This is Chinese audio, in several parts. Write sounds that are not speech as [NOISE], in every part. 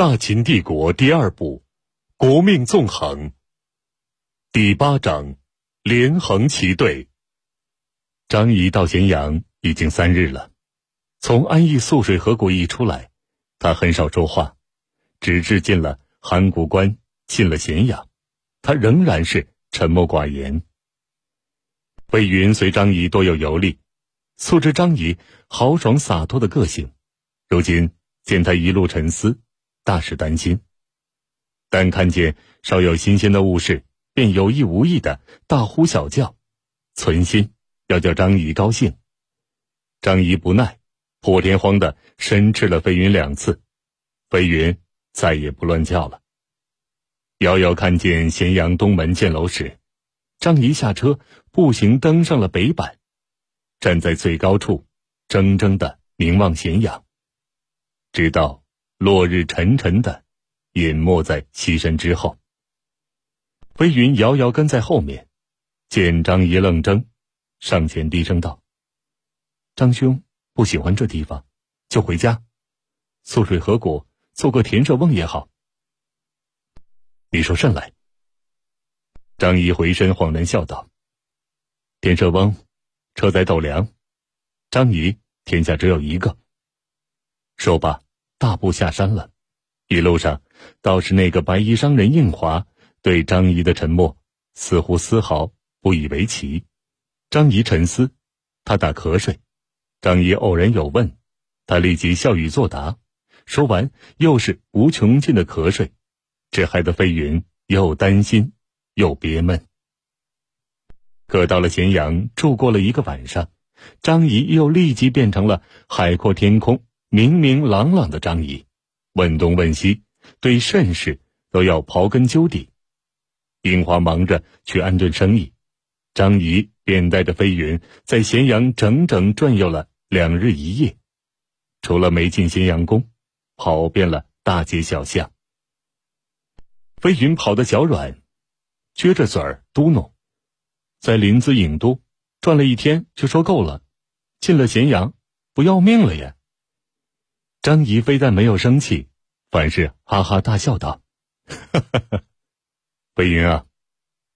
大秦帝国第二部，国命纵横。第八章，连横齐队。张仪到咸阳已经三日了，从安邑涑水河谷一出来，他很少说话，直至进了函谷关，进了咸阳，他仍然是沉默寡言。魏云随张仪多有游历，素知张仪豪爽洒脱的个性，如今见他一路沉思。大是担心，但看见稍有新鲜的物事，便有意无意的大呼小叫，存心要叫张仪高兴。张仪不耐，破天荒的申斥了飞云两次，飞云再也不乱叫了。遥遥看见咸阳东门箭楼时，张仪下车步行登上了北板，站在最高处，怔怔的凝望咸阳，直到。落日沉沉的，隐没在西山之后。飞云遥遥跟在后面，见张仪愣怔，上前低声道：“张兄不喜欢这地方，就回家。素水河谷做个田舍翁也好。”你说甚来？张仪回身恍然笑道：“田舍翁，车载斗量，张仪天下只有一个。”说罢。大步下山了，一路上倒是那个白衣商人应华对张仪的沉默似乎丝毫不以为奇。张仪沉思，他打瞌睡。张仪偶然有问，他立即笑语作答。说完，又是无穷尽的瞌睡，这害得飞云又担心又憋闷。可到了咸阳，住过了一个晚上，张仪又立即变成了海阔天空。明明朗朗的张仪，问东问西，对甚事都要刨根究底。樱花忙着去安顿生意，张仪便带着飞云在咸阳整整转悠了两日一夜，除了没进咸阳宫，跑遍了大街小巷。飞云跑得脚软，撅着嘴儿嘟哝：“在临淄郢都转了一天，就说够了，进了咸阳，不要命了呀！”张仪非但没有生气，反是哈哈大笑道：“哈哈哈，飞云啊，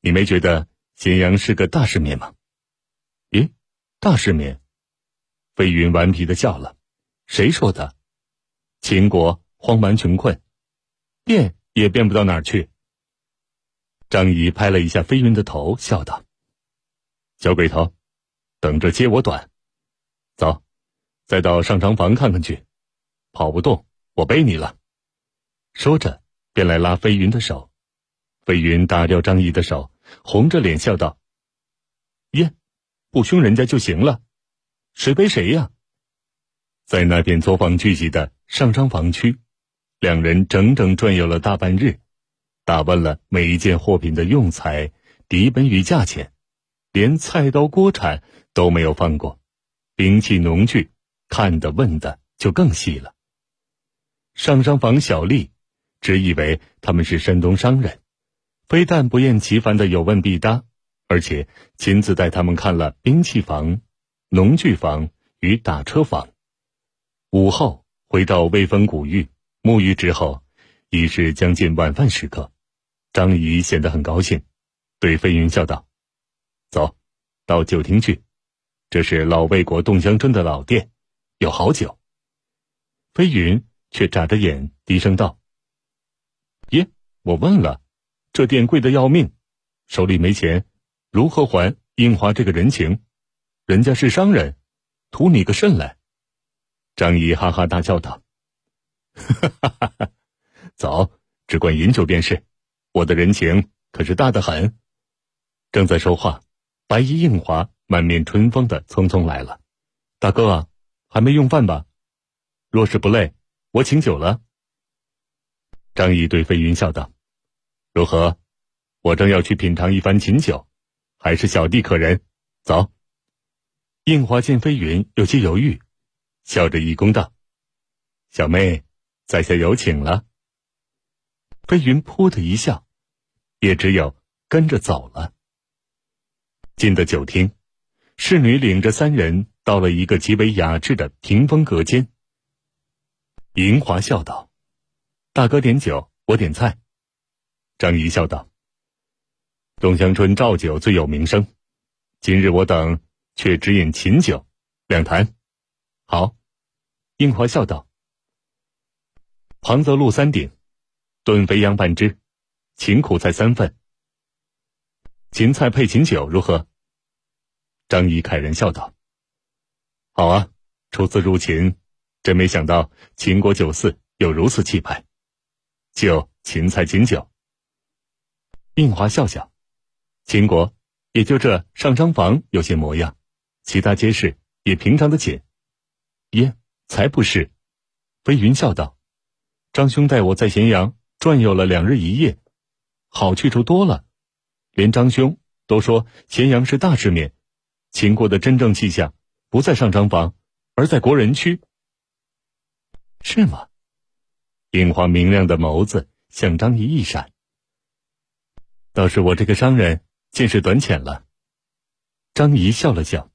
你没觉得咸阳是个大世面吗？”“咦，大世面？”飞云顽皮的笑了：“谁说的？秦国荒蛮穷困，变也变不到哪儿去。”张仪拍了一下飞云的头，笑道：“小鬼头，等着揭我短。走，再到上长房看看去。”跑不动，我背你了。说着，便来拉飞云的手。飞云打掉张仪的手，红着脸笑道：“耶，不凶人家就行了，谁背谁呀？”在那片作坊聚集的上商房区，两人整整转悠了大半日，打问了每一件货品的用材、底本与价钱，连菜刀锅铲都没有放过，兵器农具看的问的就更细了。上商房小丽，只以为他们是山东商人，非但不厌其烦的有问必答，而且亲自带他们看了兵器房、农具房与打车房。午后回到威风古域沐浴之后，已是将近晚饭时刻。张仪显得很高兴，对飞云笑道：“走，到酒厅去，这是老魏国洞乡村的老店，有好酒。”飞云。却眨着眼，低声道：“耶，我问了，这店贵的要命，手里没钱，如何还英华这个人情？人家是商人，图你个甚来？”张仪哈哈大笑道：“哈哈哈哈走，只管饮酒便是，我的人情可是大的很。”正在说话，白衣应华满面春风的匆匆来了：“大哥啊，还没用饭吧？若是不累。”我请酒了。张毅对飞云笑道：“如何？我正要去品尝一番琴酒，还是小弟可人。”走。应华见飞云有些犹豫，笑着一躬道：“小妹，在下有请了。”飞云噗的一笑，也只有跟着走了。进的酒厅，侍女领着三人到了一个极为雅致的屏风隔间。银华笑道：“大哥点酒，我点菜。张仪笑道：“东乡春照酒最有名声，今日我等却只饮秦酒，两坛。”好。应华笑道：“庞泽路三鼎，炖肥羊半只，秦苦菜三份。芹菜配秦酒如何？”张仪慨然笑道：“好啊，初次入秦，真没想到秦国酒肆有如此气派。就芹菜秦酒。”应华笑笑：“秦国也就这上张房有些模样，其他街市也平常的紧。耶，才不是。”飞云笑道：“张兄带我在咸阳转悠了两日一夜，好去处多了，连张兄都说咸阳是大世面。”秦国的真正气象不在上张房，而在国人区，是吗？樱花明亮的眸子向张仪一闪。倒是我这个商人见识短浅了。张仪笑了笑，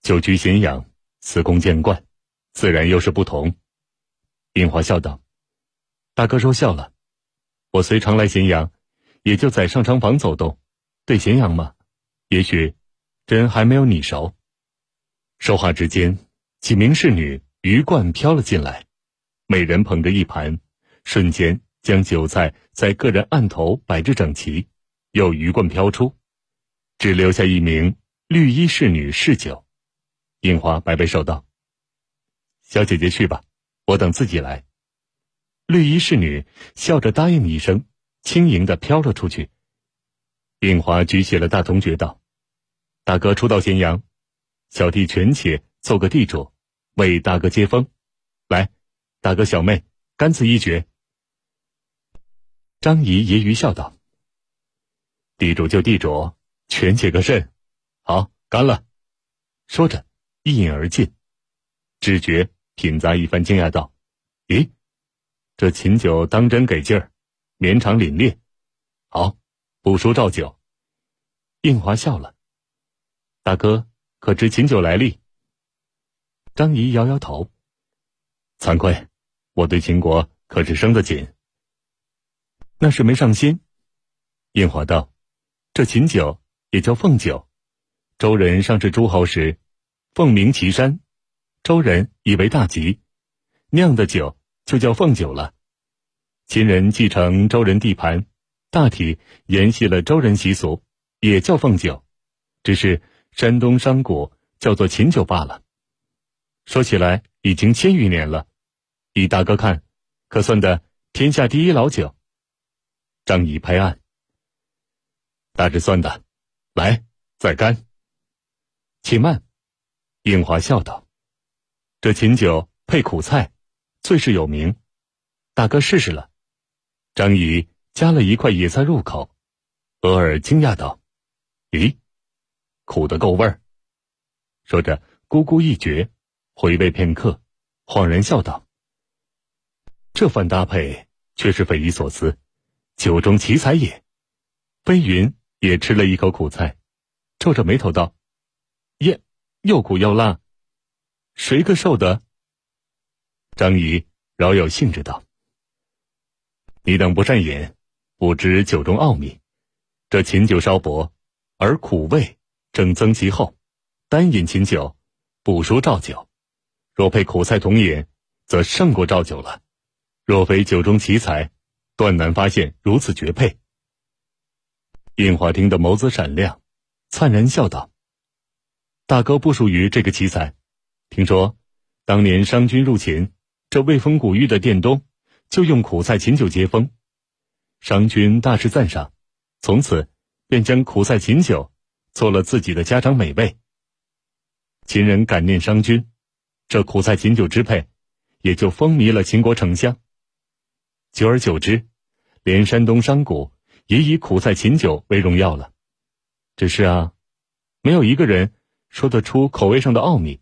久居咸阳，司空见惯，自然又是不同。樱花笑道：“大哥说笑了，我虽常来咸阳，也就在上张房走动，对咸阳嘛，也许。”真还没有你熟。说话之间，几名侍女鱼贯飘了进来，每人捧着一盘，瞬间将酒菜在个人案头摆置整齐，又鱼贯飘出，只留下一名绿衣侍女侍酒。樱花摆摆手道：“小姐姐去吧，我等自己来。”绿衣侍女笑着答应一声，轻盈的飘了出去。樱花举起了大铜爵道。大哥初到咸阳，小弟权且做个地主，为大哥接风。来，大哥小妹，干此一决。张仪揶揄笑道：“地主就地主，权且个甚？好，干了。”说着一饮而尽。知觉品咂一番，惊讶道：“咦，这秦酒当真给劲儿，绵长凛冽。好，不输赵酒。”应华笑了。大哥，可知秦酒来历？张仪摇摇头，惭愧，我对秦国可是生得紧。那是没上心。印华道：“这秦酒也叫凤酒，周人上至诸侯时，凤鸣岐山，周人以为大吉，酿的酒就叫凤酒了。秦人继承周人地盘，大体沿袭了周人习俗，也叫凤酒，只是。”山东商贾叫做秦酒罢了。说起来已经千余年了，以大哥看，可算得天下第一老酒。张仪拍案，大致算的。来，再干。且慢，应华笑道：“这秦酒配苦菜，最是有名。大哥试试了。”张仪夹了一块野菜入口，俄尔惊讶道：“咦？”苦的够味儿，说着咕咕一嚼，回味片刻，恍然笑道：“这番搭配却是匪夷所思，酒中奇才也。”飞云也吃了一口苦菜，皱着眉头道：“耶，又苦又辣，谁个受得？”张仪饶有兴致道：“你等不善饮，不知酒中奥秘。这秦酒稍薄，而苦味。”正增其厚，单饮秦酒，不输赵酒；若配苦菜同饮，则胜过赵酒了。若非酒中奇才，断难发现如此绝配。印华听的眸子闪亮，灿然笑道：“大哥不属于这个奇才。听说当年商军入秦，这未封古玉的店东就用苦菜秦酒接风，商军大是赞赏，从此便将苦菜秦酒。”做了自己的家常美味。秦人感念商君，这苦菜秦酒之配，也就风靡了秦国城乡。久而久之，连山东商贾也以苦菜秦酒为荣耀了。只是啊，没有一个人说得出口味上的奥秘。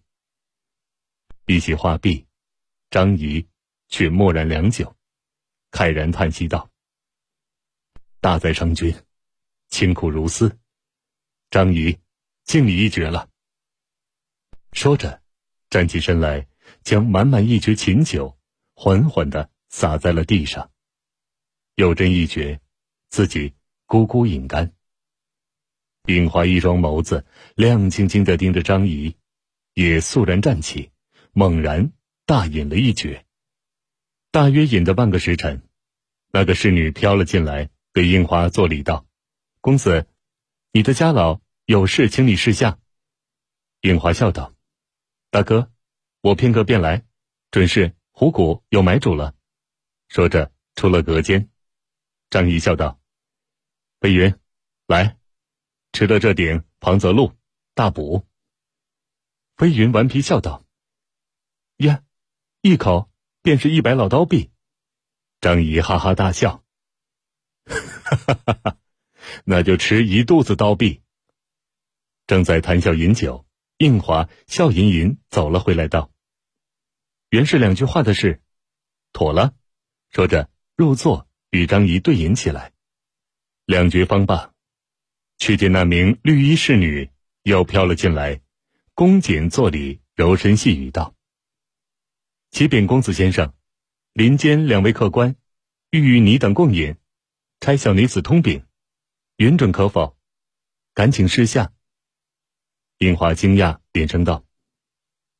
比起画壁，张仪却默然良久，慨然叹息道：“大哉商君，清苦如斯。”张仪，敬你一绝了。说着，站起身来，将满满一爵琴酒缓缓的洒在了地上。有斟一爵，自己咕咕饮干。秉华一双眸子亮晶晶的盯着张仪，也肃然站起，猛然大饮了一爵。大约饮的半个时辰，那个侍女飘了进来，对应华作礼道：“公子，你的家老有事，请你示下。”应华笑道：“大哥，我片刻便来，准是虎骨有买主了。”说着出了隔间。张仪笑道：“飞云，来。”吃了这顶庞泽鹿，大补。飞云顽皮笑道：“呀，一口便是一百老刀币。”张仪哈哈大笑：“哈哈哈哈，那就吃一肚子刀币。”正在谈笑饮酒，应华笑吟吟走了回来，道：“原是两句话的事，妥了。”说着入座，与张仪对饮起来。两局方罢。却见那名绿衣侍女又飘了进来，恭谨作礼，柔声细语道：“启禀公子先生，林间两位客官欲与你等共饮，差小女子通禀，允准可否？赶请示下。”樱花惊讶，连声道：“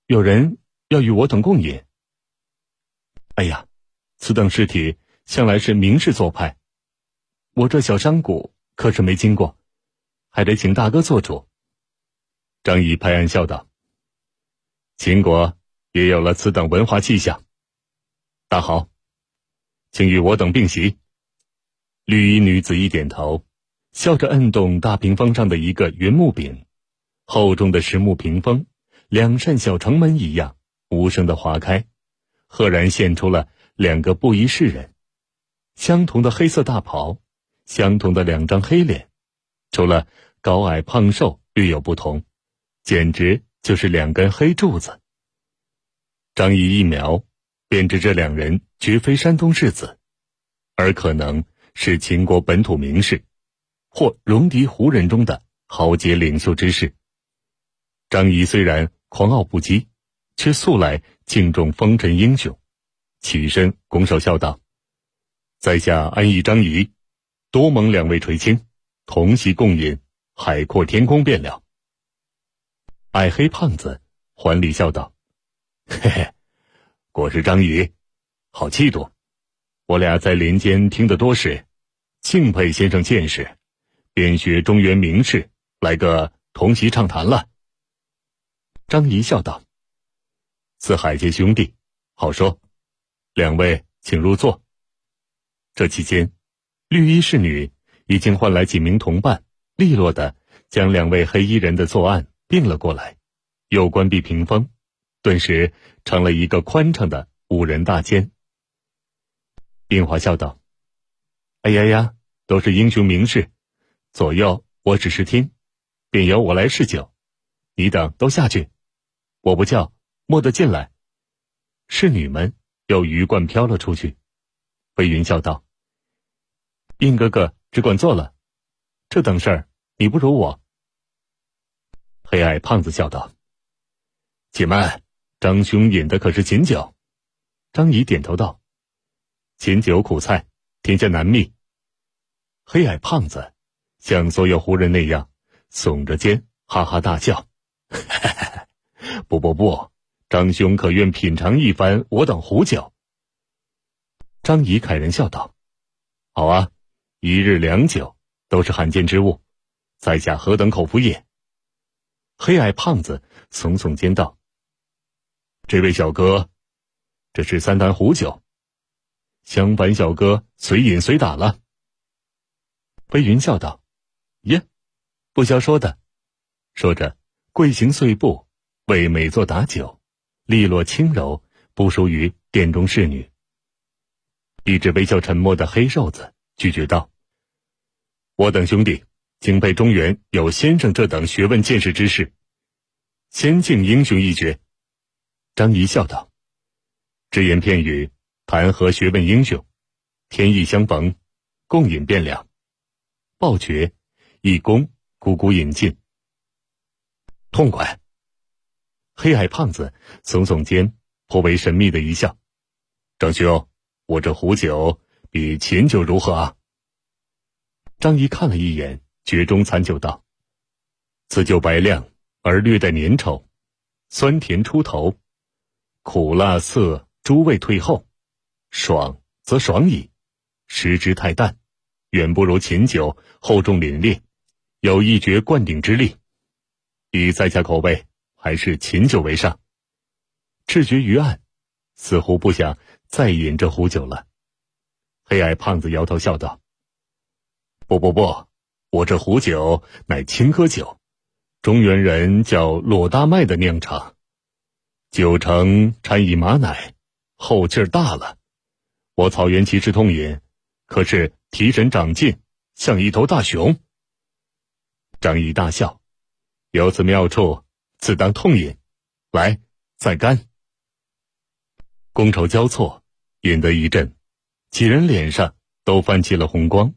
有人要与我等共饮？哎呀，此等事体向来是明士做派，我这小山谷可是没经过。”还得请大哥做主。张仪拍案笑道：“秦国也有了此等文化气象，大好，请与我等并席。”绿衣女子一点头，笑着摁动大屏风上的一个圆木柄，厚重的实木屏风，两扇小城门一样，无声的划开，赫然现出了两个不一世人，相同的黑色大袍，相同的两张黑脸。除了高矮胖瘦略有不同，简直就是两根黑柱子。张仪一瞄，便知这两人绝非山东士子，而可能是秦国本土名士，或戎狄胡人中的豪杰领袖之士。张仪虽然狂傲不羁，却素来敬重风尘英雄，起身拱手笑道：“在下安邑张仪，多蒙两位垂青。”同席共饮，海阔天空便了。矮黑胖子还礼笑道：“嘿嘿，果是张仪，好气度。我俩在林间听得多时，敬佩先生见识，便学中原名士来个同席畅谈了。”张仪笑道：“四海皆兄弟，好说。两位请入座。”这期间，绿衣侍女。已经换来几名同伴，利落的将两位黑衣人的作案并了过来，又关闭屏风，顿时成了一个宽敞的五人大间。冰华笑道：“哎呀呀，都是英雄名士，左右我只是听，便由我来侍酒，你等都下去，我不叫，莫得进来。”侍女们又鱼贯飘了出去。飞云笑道：“应哥哥。”只管做了，这等事儿你不如我。黑矮胖子笑道：“且慢，张兄饮的可是琴酒？”张仪点头道：“琴酒苦菜，天下难觅。”黑矮胖子像所有胡人那样耸着肩，哈哈大笑：“ [LAUGHS] 不不不，张兄可愿品尝一番我等胡酒？”张仪凯然笑道：“好啊。”一日两酒都是罕见之物，在下何等口福也？黑矮胖子耸耸肩道：“这位小哥，这是三坛壶酒，相反小哥随饮随打了。”飞云笑道：“耶，不消说的。”说着跪行碎步，为美作打酒，利落轻柔，不输于殿中侍女。一直微笑沉默的黑瘦子。拒绝道：“我等兄弟敬佩中原有先生这等学问见识之士，先敬英雄一绝。”张仪笑道：“只言片语，谈何学问英雄？天意相逢，共饮便了。”报爵，一躬，咕咕饮尽。痛快！黑矮胖子耸耸肩，颇为神秘的一笑：“张兄，我这壶酒比秦酒如何啊？张仪看了一眼，绝中残酒道：“此酒白亮而略带粘稠，酸甜出头，苦辣涩诸味退后，爽则爽矣。食之太淡，远不如秦酒厚重凛冽，有一绝灌顶之力。以在下口味，还是秦酒为上。”赤绝于案，似乎不想再饮这壶酒了。黑矮胖子摇头笑道。不不不，我这壶酒乃青稞酒，中原人叫骆大麦的酿成，酒成掺以马奶，后劲儿大了。我草原骑士痛饮，可是提神长劲，像一头大熊。张仪大笑，有此妙处，自当痛饮。来，再干。觥筹交错，饮得一阵，几人脸上都泛起了红光。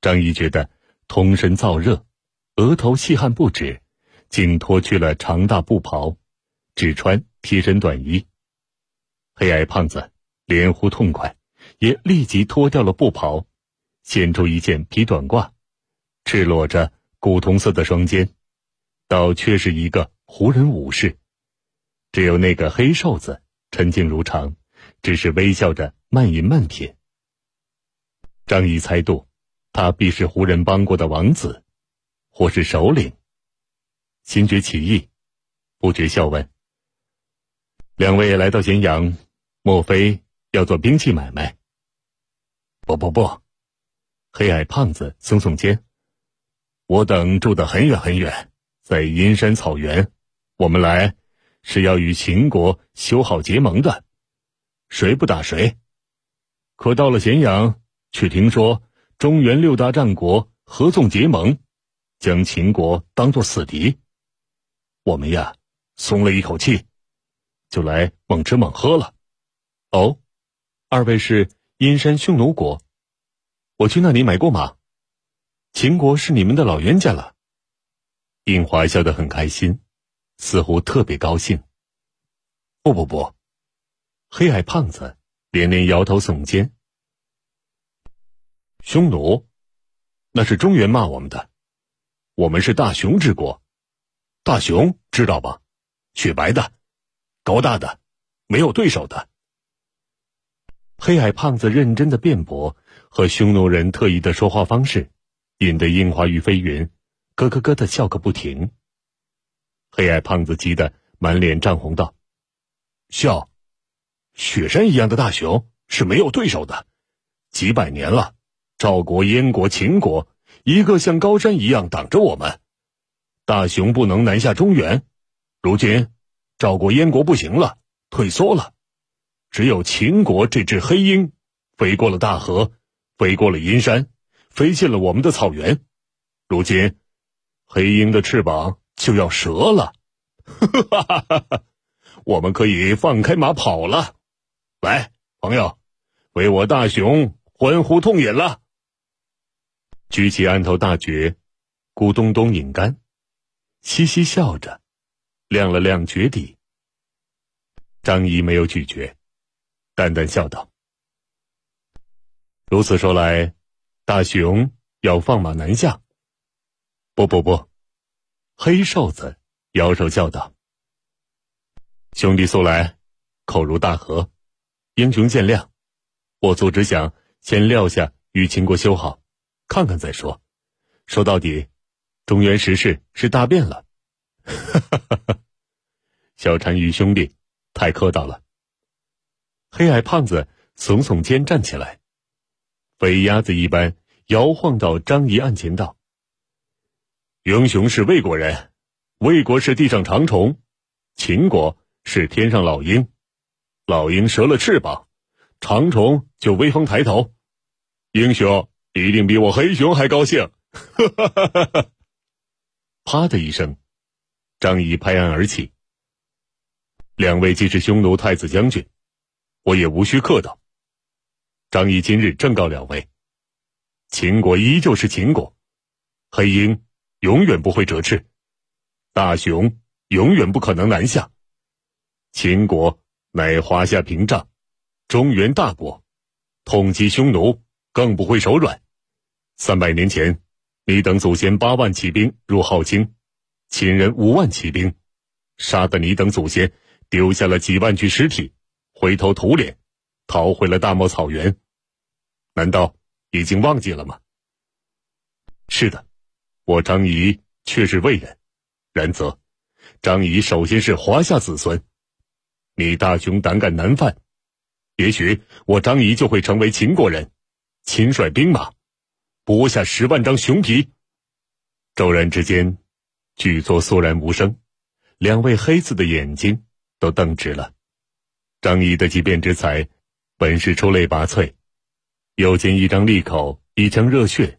张仪觉得通身燥热，额头细汗不止，竟脱去了长大布袍，只穿贴身短衣。黑矮胖子连呼痛快，也立即脱掉了布袍，显出一件皮短褂，赤裸着古铜色的双肩，倒却是一个胡人武士。只有那个黑瘦子沉静如常，只是微笑着慢饮慢品。张仪猜度。他必是胡人帮国的王子，或是首领。心觉起意，不觉笑问：“两位来到咸阳，莫非要做兵器买卖？”“不不不。”黑矮胖子耸耸肩，“我等住得很远很远，在阴山草原。我们来是要与秦国修好结盟的，谁不打谁。可到了咸阳，却听说。”中原六大战国合纵结盟，将秦国当作死敌。我们呀，松了一口气，就来猛吃猛喝了。哦，二位是阴山匈奴国，我去那里买过马。秦国是你们的老冤家了。印华笑得很开心，似乎特别高兴。不不不，黑矮胖子连连摇头耸肩。匈奴，那是中原骂我们的。我们是大熊之国，大熊知道吧？雪白的，高大的，没有对手的。黑矮胖子认真的辩驳和匈奴人特意的说话方式，引得樱花与飞云咯咯咯的笑个不停。黑矮胖子急得满脸涨红道：“笑，雪山一样的大熊是没有对手的，几百年了。”赵国、燕国、秦国，一个像高山一样挡着我们。大熊不能南下中原，如今赵国、燕国不行了，退缩了。只有秦国这只黑鹰，飞过了大河，飞过了阴山，飞进了我们的草原。如今，黑鹰的翅膀就要折了。[LAUGHS] 我们可以放开马跑了。来，朋友，为我大熊欢呼痛饮了。举起案头大爵，咕咚咚饮干，嘻嘻笑着，亮了亮爵底。张仪没有拒绝，淡淡笑道：“如此说来，大雄要放马南下？”“不不不！”黑瘦子摇手叫道：“兄弟速来，口如大河，英雄见谅。我族只想先撂下与秦国修好。”看看再说，说到底，中原时势是大变了。[LAUGHS] 小单于兄弟，太客套了。黑矮胖子耸耸肩站起来，飞鸭子一般摇晃到张仪案前道：“英雄是魏国人，魏国是地上长虫，秦国是天上老鹰。老鹰折了翅膀，长虫就威风抬头。英雄。”一定比我黑熊还高兴！[LAUGHS] 啪的一声，张仪拍案而起。两位既是匈奴太子将军，我也无需客套。张仪今日正告两位：秦国依旧是秦国，黑鹰永远不会折翅，大熊永远不可能南下。秦国乃华夏屏障，中原大国，痛击匈奴，更不会手软。三百年前，你等祖先八万骑兵入镐京，秦人五万骑兵，杀得你等祖先丢下了几万具尸体，灰头土脸，逃回了大漠草原。难道已经忘记了吗？是的，我张仪却是魏人，然则张仪首先是华夏子孙。你大雄胆敢南犯，也许我张仪就会成为秦国人，亲率兵马，剥下十万张熊皮。骤然之间，剧作肃然无声，两位黑子的眼睛都瞪直了。张仪的机变之才，本是出类拔萃，又见一张利口，一腔热血，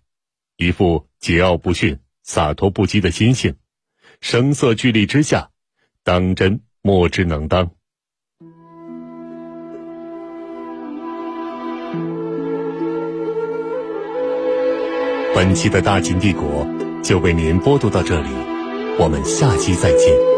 一副桀骜不驯、洒脱不羁的心性，声色俱厉之下，当真莫之能当。本期的大秦帝国就为您播读到这里，我们下期再见。